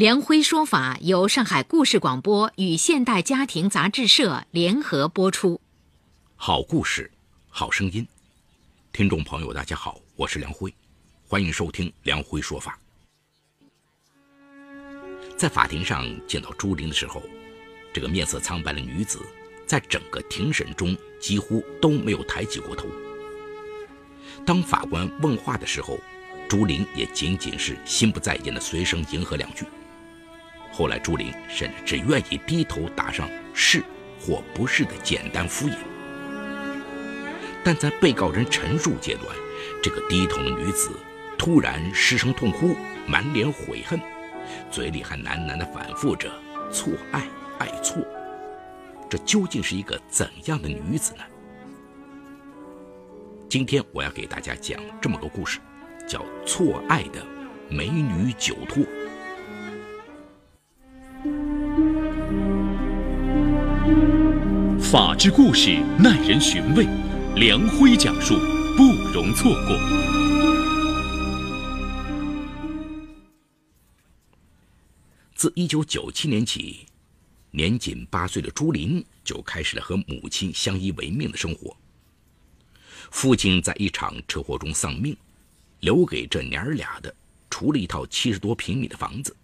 梁辉说法由上海故事广播与现代家庭杂志社联合播出。好故事，好声音。听众朋友，大家好，我是梁辉，欢迎收听梁辉说法。在法庭上见到朱玲的时候，这个面色苍白的女子，在整个庭审中几乎都没有抬起过头。当法官问话的时候，朱玲也仅仅是心不在焉的随声迎合两句。后来，朱琳甚至只愿意低头打上是或不是的简单敷衍。但在被告人陈述阶段，这个低头的女子突然失声痛哭，满脸悔恨，嘴里还喃喃地反复着“错爱爱错”。这究竟是一个怎样的女子呢？今天我要给大家讲这么个故事，叫“错爱的美女酒托”。法治故事耐人寻味，梁辉讲述不容错过。自一九九七年起，年仅八岁的朱琳就开始了和母亲相依为命的生活。父亲在一场车祸中丧命，留给这娘儿俩的，除了一套七十多平米的房子，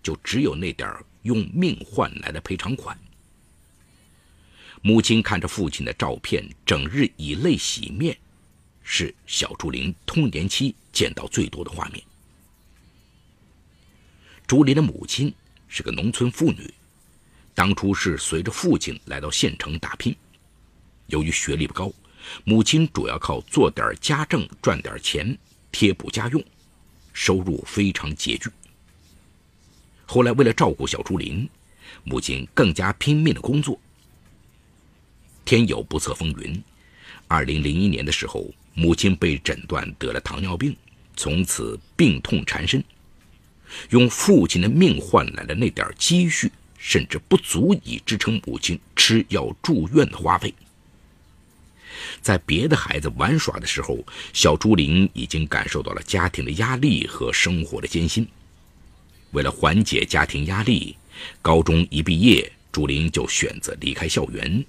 就只有那点用命换来的赔偿款。母亲看着父亲的照片，整日以泪洗面，是小朱林童年期见到最多的画面。朱林的母亲是个农村妇女，当初是随着父亲来到县城打拼。由于学历不高，母亲主要靠做点家政赚点钱贴补家用，收入非常拮据。后来为了照顾小朱林，母亲更加拼命的工作。天有不测风云，二零零一年的时候，母亲被诊断得了糖尿病，从此病痛缠身。用父亲的命换来的那点积蓄，甚至不足以支撑母亲吃药住院的花费。在别的孩子玩耍的时候，小朱琳已经感受到了家庭的压力和生活的艰辛。为了缓解家庭压力，高中一毕业，朱琳就选择离开校园。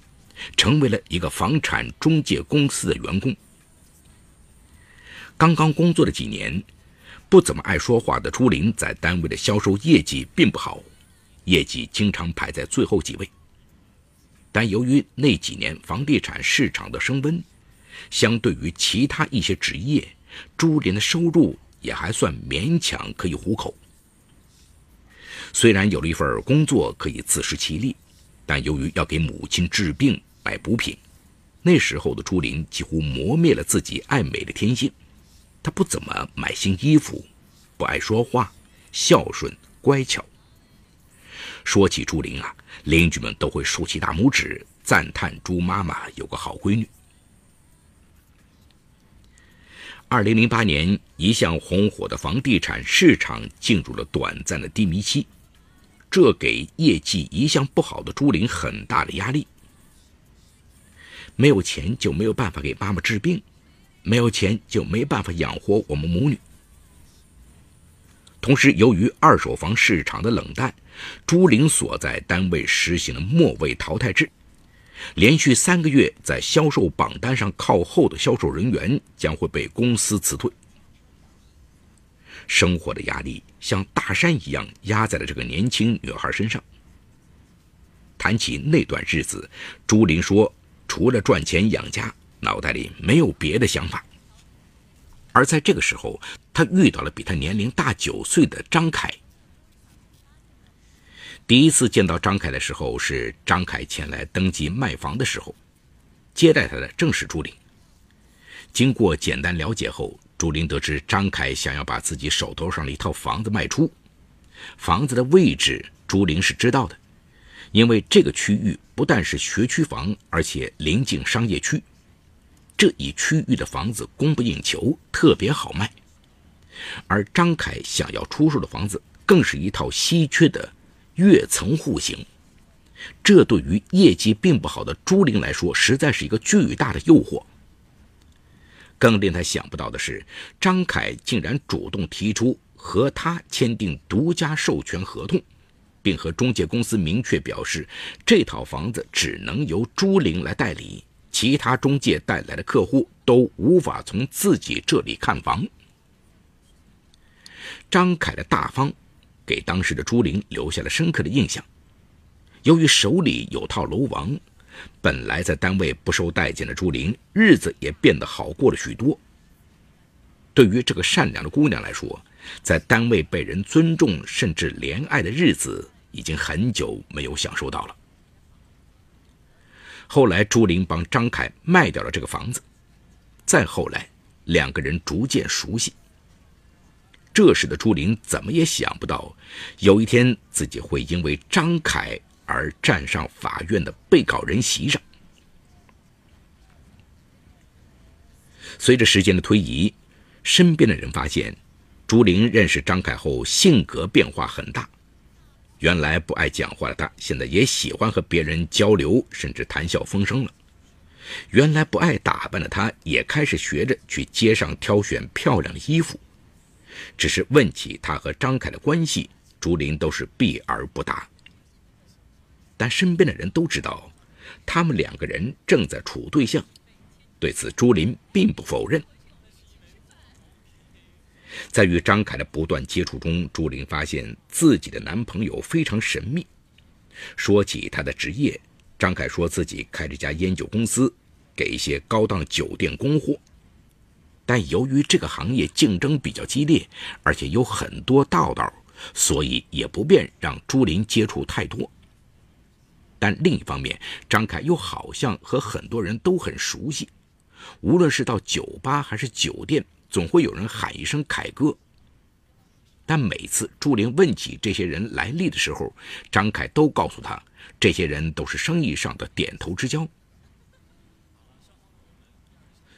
成为了一个房产中介公司的员工。刚刚工作了几年，不怎么爱说话的朱琳在单位的销售业绩并不好，业绩经常排在最后几位。但由于那几年房地产市场的升温，相对于其他一些职业，朱琳的收入也还算勉强可以糊口。虽然有了一份工作可以自食其力。但由于要给母亲治病买补品，那时候的朱琳几乎磨灭了自己爱美的天性。她不怎么买新衣服，不爱说话，孝顺乖巧。说起朱琳啊，邻居们都会竖起大拇指，赞叹朱妈妈有个好闺女。二零零八年，一向红火的房地产市场进入了短暂的低迷期。这给业绩一向不好的朱琳很大的压力。没有钱就没有办法给妈妈治病，没有钱就没办法养活我们母女。同时，由于二手房市场的冷淡，朱玲所在单位实行了末位淘汰制，连续三个月在销售榜单上靠后的销售人员将会被公司辞退。生活的压力像大山一样压在了这个年轻女孩身上。谈起那段日子，朱琳说：“除了赚钱养家，脑袋里没有别的想法。”而在这个时候，她遇到了比她年龄大九岁的张凯。第一次见到张凯的时候，是张凯前来登记卖房的时候，接待他的正是朱琳。经过简单了解后，朱琳得知张凯想要把自己手头上的一套房子卖出，房子的位置朱琳是知道的，因为这个区域不但是学区房，而且临近商业区，这一区域的房子供不应求，特别好卖。而张凯想要出售的房子，更是一套稀缺的跃层户型，这对于业绩并不好的朱玲来说，实在是一个巨大的诱惑。更令他想不到的是，张凯竟然主动提出和他签订独家授权合同，并和中介公司明确表示，这套房子只能由朱玲来代理，其他中介带来的客户都无法从自己这里看房。张凯的大方，给当时的朱玲留下了深刻的印象。由于手里有套楼王，本来在单位不受待见的朱玲，日子也变得好过了许多。对于这个善良的姑娘来说，在单位被人尊重甚至怜爱的日子，已经很久没有享受到了。后来，朱玲帮张凯卖掉了这个房子，再后来，两个人逐渐熟悉。这时的朱玲怎么也想不到，有一天自己会因为张凯而站上法院的被告人席上。随着时间的推移，身边的人发现，朱玲认识张凯后性格变化很大。原来不爱讲话的他，现在也喜欢和别人交流，甚至谈笑风生了。原来不爱打扮的他，也开始学着去街上挑选漂亮的衣服。只是问起他和张凯的关系，朱琳都是避而不答。但身边的人都知道，他们两个人正在处对象，对此朱琳并不否认。在与张凯的不断接触中，朱琳发现自己的男朋友非常神秘。说起他的职业，张凯说自己开着家烟酒公司，给一些高档酒店供货。但由于这个行业竞争比较激烈，而且有很多道道，所以也不便让朱琳接触太多。但另一方面，张凯又好像和很多人都很熟悉，无论是到酒吧还是酒店，总会有人喊一声“凯哥”。但每次朱玲问起这些人来历的时候，张凯都告诉他，这些人都是生意上的点头之交。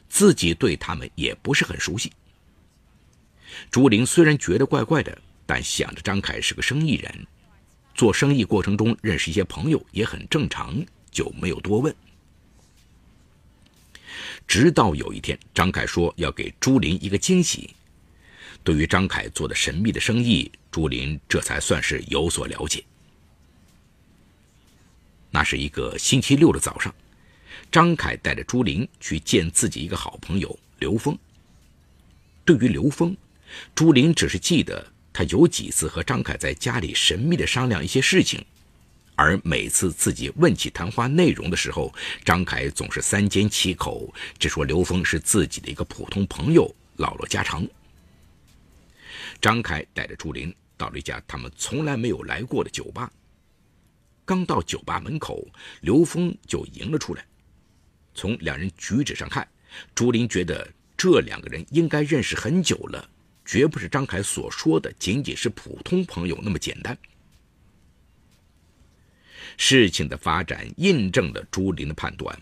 自己对他们也不是很熟悉。朱玲虽然觉得怪怪的，但想着张凯是个生意人，做生意过程中认识一些朋友也很正常，就没有多问。直到有一天，张凯说要给朱琳一个惊喜。对于张凯做的神秘的生意，朱琳这才算是有所了解。那是一个星期六的早上。张凯带着朱玲去见自己一个好朋友刘峰。对于刘峰，朱玲只是记得他有几次和张凯在家里神秘的商量一些事情，而每次自己问起谈话内容的时候，张凯总是三缄其口，只说刘峰是自己的一个普通朋友，唠唠家常。张凯带着朱玲到了一家他们从来没有来过的酒吧。刚到酒吧门口，刘峰就迎了出来。从两人举止上看，朱琳觉得这两个人应该认识很久了，绝不是张凯所说的仅仅是普通朋友那么简单。事情的发展印证了朱琳的判断。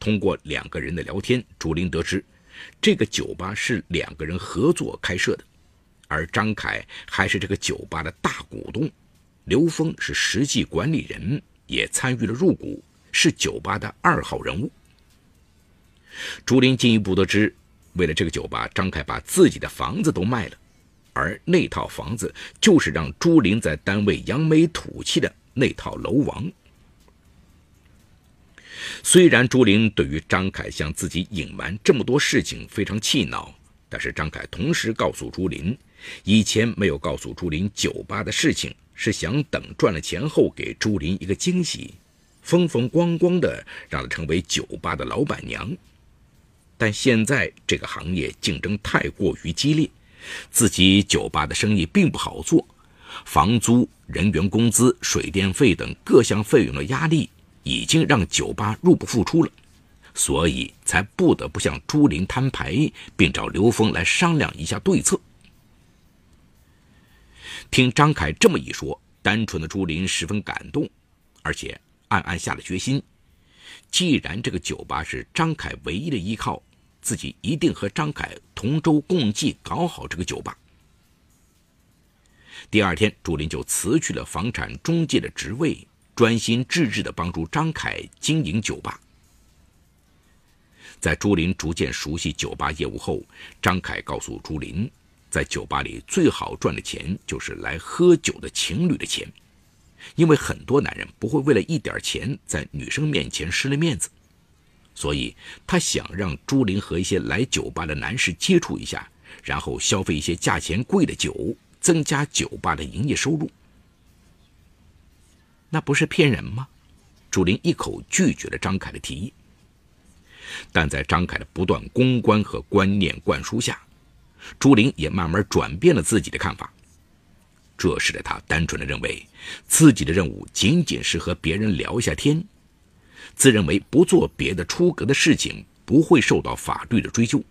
通过两个人的聊天，朱琳得知，这个酒吧是两个人合作开设的，而张凯还是这个酒吧的大股东，刘峰是实际管理人，也参与了入股，是酒吧的二号人物。朱琳进一步得知，为了这个酒吧，张凯把自己的房子都卖了，而那套房子就是让朱琳在单位扬眉吐气的那套楼王。虽然朱琳对于张凯向自己隐瞒这么多事情非常气恼，但是张凯同时告诉朱琳，以前没有告诉朱琳酒吧的事情，是想等赚了钱后给朱琳一个惊喜，风风光光的让她成为酒吧的老板娘。但现在这个行业竞争太过于激烈，自己酒吧的生意并不好做，房租、人员工资、水电费等各项费用的压力已经让酒吧入不敷出了，所以才不得不向朱琳摊牌，并找刘峰来商量一下对策。听张凯这么一说，单纯的朱琳十分感动，而且暗暗下了决心：既然这个酒吧是张凯唯一的依靠，自己一定和张凯同舟共济，搞好这个酒吧。第二天，朱林就辞去了房产中介的职位，专心致志地帮助张凯经营酒吧。在朱林逐渐熟悉酒吧业务后，张凯告诉朱林，在酒吧里最好赚的钱就是来喝酒的情侣的钱，因为很多男人不会为了一点钱在女生面前失了面子，所以他想让朱林和一些来酒吧的男士接触一下，然后消费一些价钱贵的酒，增加酒吧的营业收入。那不是骗人吗？朱琳一口拒绝了张凯的提议。但在张凯的不断公关和观念灌输下，朱玲也慢慢转变了自己的看法。这使得他单纯的认为，自己的任务仅仅是和别人聊一下天，自认为不做别的出格的事情不会受到法律的追究。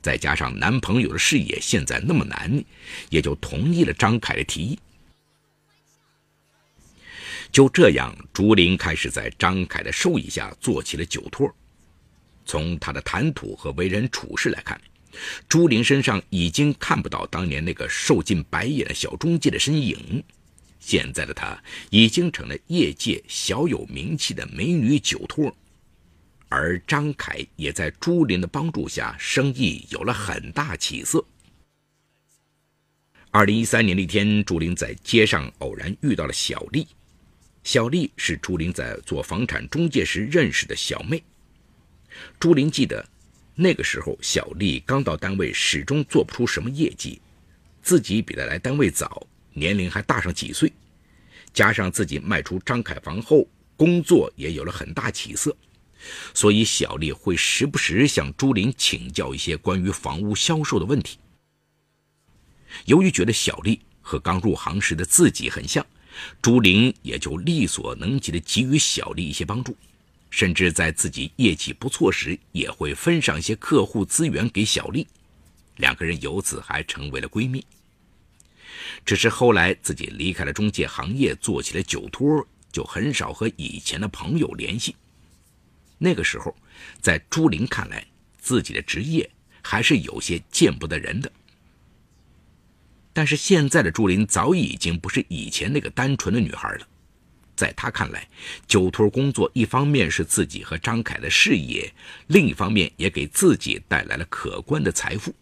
再加上男朋友的事业现在那么难，也就同意了张凯的提议。就这样，朱玲开始在张凯的授意下做起了酒托。从他的谈吐和为人处事来看，朱玲身上已经看不到当年那个受尽白眼的小中介的身影。现在的她已经成了业界小有名气的美女酒托，而张凯也在朱玲的帮助下，生意有了很大起色。二零一三年的一天，朱玲在街上偶然遇到了小丽。小丽是朱玲在做房产中介时认识的小妹。朱玲记得，那个时候小丽刚到单位，始终做不出什么业绩，自己比她来单位早，年龄还大上几岁，加上自己卖出张凯房后，工作也有了很大起色，所以小丽会时不时向朱林请教一些关于房屋销售的问题。由于觉得小丽和刚入行时的自己很像，朱林也就力所能及的给予小丽一些帮助。甚至在自己业绩不错时，也会分上一些客户资源给小丽，两个人由此还成为了闺蜜。只是后来自己离开了中介行业，做起了酒托，就很少和以前的朋友联系。那个时候，在朱琳看来，自己的职业还是有些见不得人的。但是现在的朱琳早已经不是以前那个单纯的女孩了。在他看来，酒托工作一方面是自己和张凯的事业，另一方面也给自己带来了可观的财富。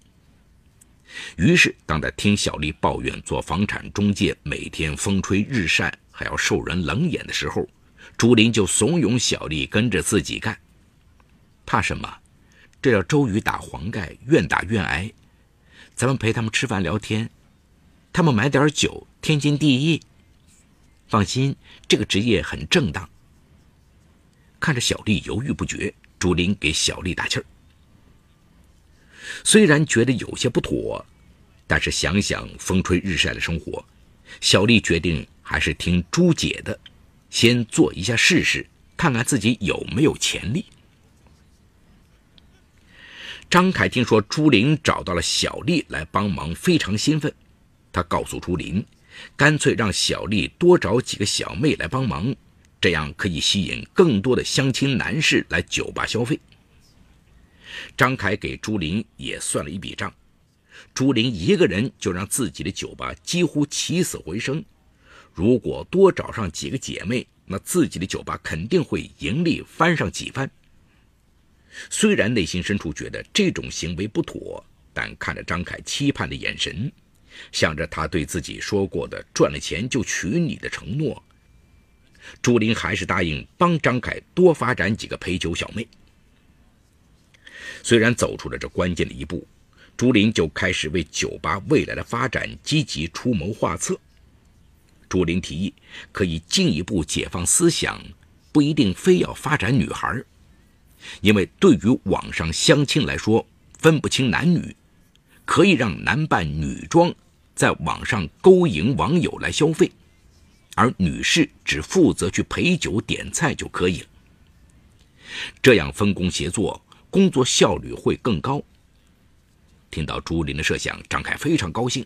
于是，当他听小丽抱怨做房产中介每天风吹日晒，还要受人冷眼的时候，朱林就怂恿小丽跟着自己干。怕什么？这叫周瑜打黄盖，愿打愿挨。咱们陪他们吃饭聊天，他们买点酒，天经地义。放心，这个职业很正当。看着小丽犹豫不决，朱林给小丽打气儿。虽然觉得有些不妥，但是想想风吹日晒的生活，小丽决定还是听朱姐的，先做一下试试，看看自己有没有潜力。张凯听说朱琳找到了小丽来帮忙，非常兴奋，他告诉朱琳。干脆让小丽多找几个小妹来帮忙，这样可以吸引更多的相亲男士来酒吧消费。张凯给朱琳也算了一笔账，朱琳一个人就让自己的酒吧几乎起死回生。如果多找上几个姐妹，那自己的酒吧肯定会盈利翻上几番。虽然内心深处觉得这种行为不妥，但看着张凯期盼的眼神。想着他对自己说过的赚了钱就娶你的承诺，朱琳还是答应帮张凯多发展几个陪酒小妹。虽然走出了这关键的一步，朱琳就开始为酒吧未来的发展积极出谋划策。朱琳提议可以进一步解放思想，不一定非要发展女孩，因为对于网上相亲来说，分不清男女。可以让男扮女装，在网上勾引网友来消费，而女士只负责去陪酒点菜就可以了。这样分工协作，工作效率会更高。听到朱琳的设想，张凯非常高兴，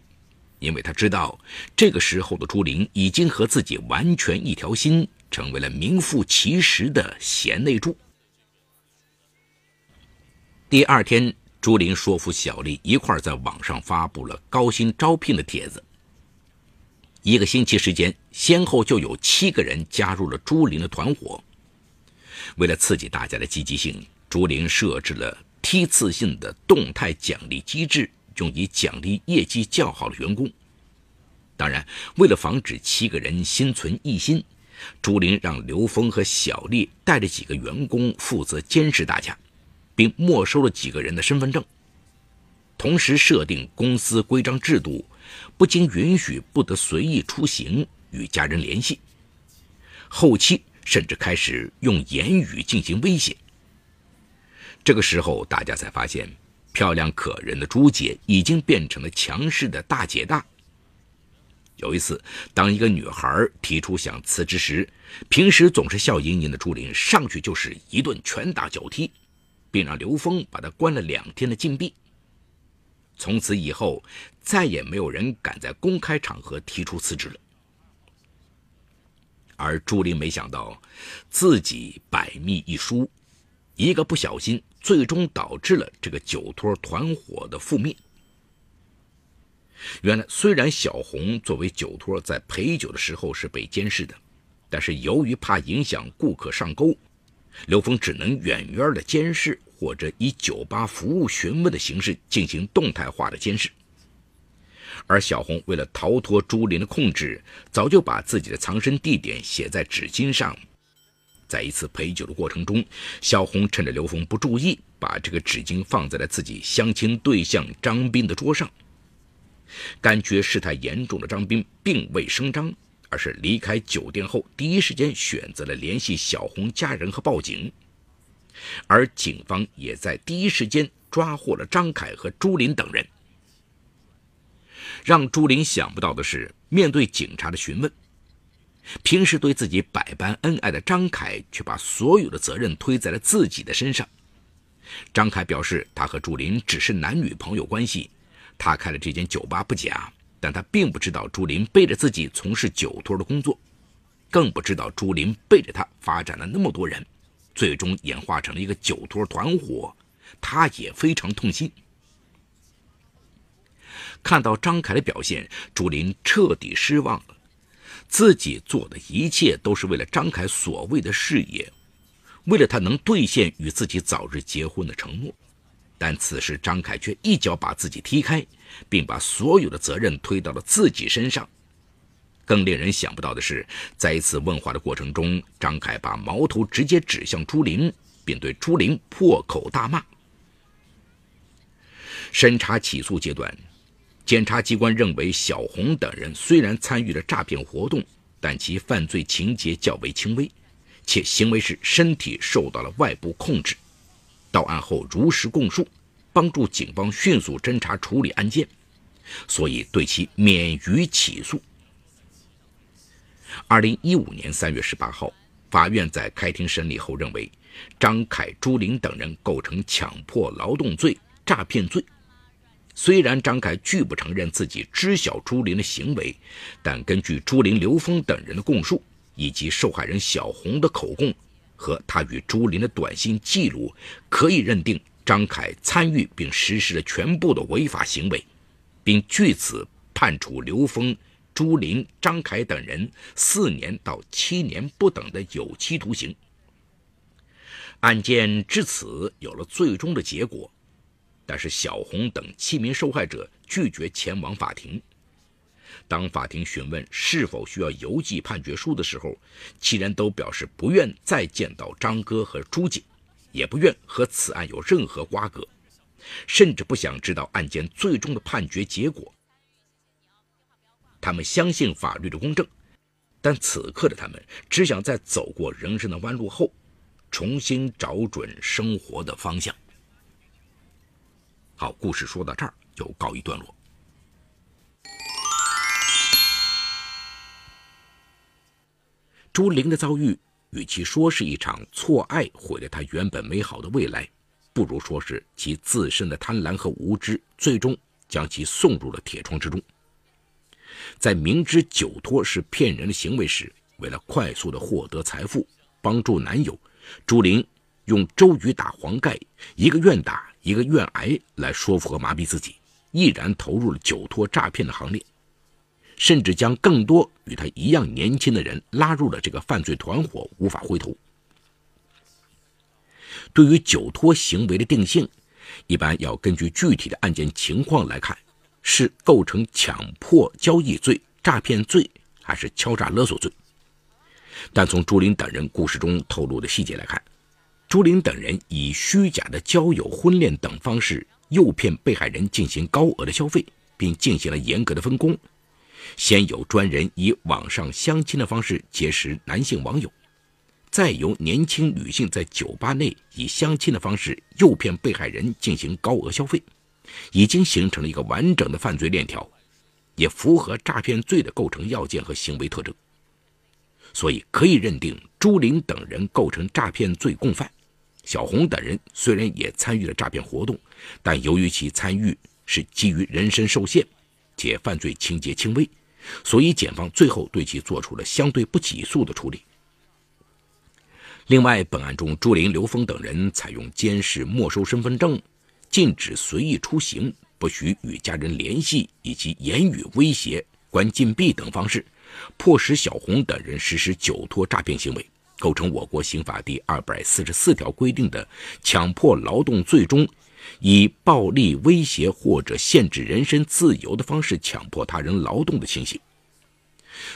因为他知道这个时候的朱琳已经和自己完全一条心，成为了名副其实的贤内助。第二天，朱琳说服小丽一块在网上发布了高薪招聘的帖子。一个星期时间，先后就有七个人加入了朱琳的团伙。为了刺激大家的积极性，朱琳设置了梯次性的动态奖励机制，用以奖励业绩较好的员工。当然，为了防止七个人心存异心，朱琳让刘峰和小丽带着几个员工负责监视大家，并没收了几个人的身份证。同时设定公司规章制度，不经允许不得随意出行、与家人联系。后期甚至开始用言语进行威胁。这个时候，大家才发现，漂亮可人的朱姐已经变成了强势的大姐大。有一次，当一个女孩提出想辞职时，平时总是笑盈盈的朱琳上去就是一顿拳打脚踢，并让刘峰把他关了两天的禁闭。从此以后，再也没有人敢在公开场合提出辞职了。而朱琳没想到，自己百密一疏，一个不小心，最终导致了这个酒托团伙的覆灭。原来，虽然小红作为酒托在陪酒的时候是被监视的，但是由于怕影响顾客上钩，刘峰只能远远的监视，或者以酒吧服务询问的形式进行动态化的监视。而小红为了逃脱朱琳的控制，早就把自己的藏身地点写在纸巾上。在一次陪酒的过程中，小红趁着刘峰不注意，把这个纸巾放在了自己相亲对象张斌的桌上。感觉事态严重的张斌并未声张，而是离开酒店后第一时间选择了联系小红家人和报警，而警方也在第一时间抓获了张凯和朱琳等人。让朱琳想不到的是，面对警察的询问，平时对自己百般恩爱的张凯却把所有的责任推在了自己的身上。张凯表示，他和朱琳只是男女朋友关系。他开了这间酒吧不假，但他并不知道朱琳背着自己从事酒托的工作，更不知道朱琳背着他发展了那么多人，最终演化成了一个酒托团伙。他也非常痛心。看到张凯的表现，朱琳彻底失望了。自己做的一切都是为了张凯所谓的事业，为了他能兑现与自己早日结婚的承诺。但此时，张凯却一脚把自己踢开，并把所有的责任推到了自己身上。更令人想不到的是，在一次问话的过程中，张凯把矛头直接指向朱琳，并对朱琳破口大骂。审查起诉阶段，检察机关认为小红等人虽然参与了诈骗活动，但其犯罪情节较为轻微，且行为时身体受到了外部控制。到案后如实供述，帮助警方迅速侦查处理案件，所以对其免于起诉。二零一五年三月十八号，法院在开庭审理后认为，张凯、朱琳等人构成强迫劳动罪、诈骗罪。虽然张凯拒不承认自己知晓朱琳的行为，但根据朱琳、刘峰等人的供述以及受害人小红的口供。和他与朱琳的短信记录，可以认定张凯参与并实施了全部的违法行为，并据此判处刘峰、朱琳、张凯等人四年到七年不等的有期徒刑。案件至此有了最终的结果，但是小红等七名受害者拒绝前往法庭。当法庭询问是否需要邮寄判决书的时候，七人都表示不愿再见到张哥和朱姐，也不愿和此案有任何瓜葛，甚至不想知道案件最终的判决结果。他们相信法律的公正，但此刻的他们只想在走过人生的弯路后，重新找准生活的方向。好，故事说到这儿就告一段落。朱玲的遭遇，与其说是一场错爱毁了她原本美好的未来，不如说是其自身的贪婪和无知，最终将其送入了铁窗之中。在明知酒托是骗人的行为时，为了快速的获得财富，帮助男友，朱玲用周瑜打黄盖，一个愿打，一个愿挨来说服和麻痹自己，毅然投入了酒托诈骗的行列，甚至将更多与他一样年轻的人拉入了这个犯罪团伙，无法回头。对于酒托行为的定性，一般要根据具体的案件情况来看，是构成强迫交易罪、诈骗罪，还是敲诈勒索罪。但从朱林等人故事中透露的细节来看，朱林等人以虚假的交友、婚恋等方式诱骗被害人进行高额的消费，并进行了严格的分工。先有专人以网上相亲的方式结识男性网友。再由年轻女性在酒吧内以相亲的方式诱骗被害人进行高额消费，已经形成了一个完整的犯罪链条，也符合诈骗罪的构成要件和行为特征。所以可以认定朱林等人构成诈骗罪共犯。小红等人虽然也参与了诈骗活动，但由于其参与是基于人身受限，且犯罪情节轻微，所以检方最后对其做出了相对不起诉的处理。另外，本案中朱林、刘峰等人采用监视、没收身份证、禁止随意出行、不许与家人联系以及言语威胁、关禁闭等方式，迫使小红等人实施酒托诈骗行为，构成我国刑法第二百四十四条规定的强迫劳动罪中，以暴力威胁或者限制人身自由的方式强迫他人劳动的情形。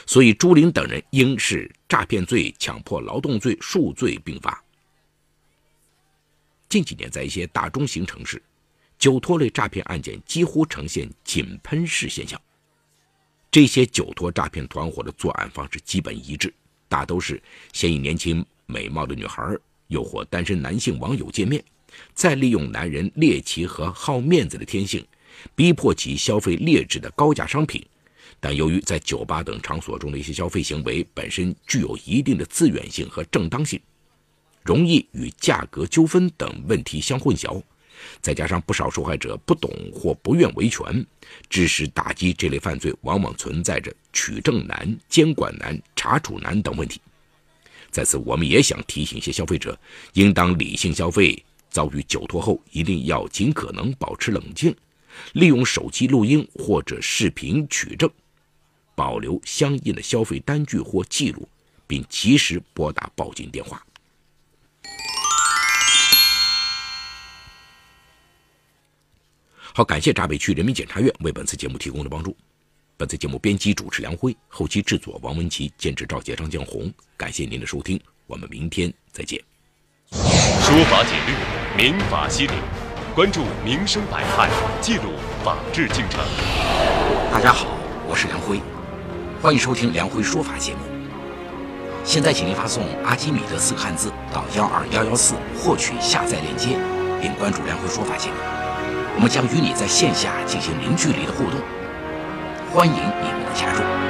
所以，朱林等人应是诈骗罪、强迫劳动罪数罪并罚。近几年，在一些大中型城市，酒托类诈骗案件几乎呈现井喷式现象。这些酒托诈骗团伙的作案方式基本一致，大都是先以年轻美貌的女孩诱惑单身男性网友见面，再利用男人猎奇和好面子的天性，逼迫其消费劣质的高价商品。但由于在酒吧等场所中的一些消费行为本身具有一定的自愿性和正当性，容易与价格纠纷等问题相混淆，再加上不少受害者不懂或不愿维权，致使打击这类犯罪往往存在着取证难、监管难、查处难等问题。在此，我们也想提醒一些消费者，应当理性消费，遭遇酒托后一定要尽可能保持冷静，利用手机录音或者视频取证。保留相应的消费单据或记录，并及时拨打报警电话。好，感谢闸北区人民检察院为本次节目提供的帮助。本次节目编辑主持梁辉，后期制作王文琪，监制赵杰、张江红。感谢您的收听，我们明天再见。说法解律，民法析理，关注民生百态，记录法治进程。大家好，我是梁辉。欢迎收听梁辉说法节目。现在，请您发送“阿基米德”四个汉字到幺二幺幺四，获取下载链接，并关注梁辉说法节目。我们将与你在线下进行零距离的互动，欢迎你们的加入。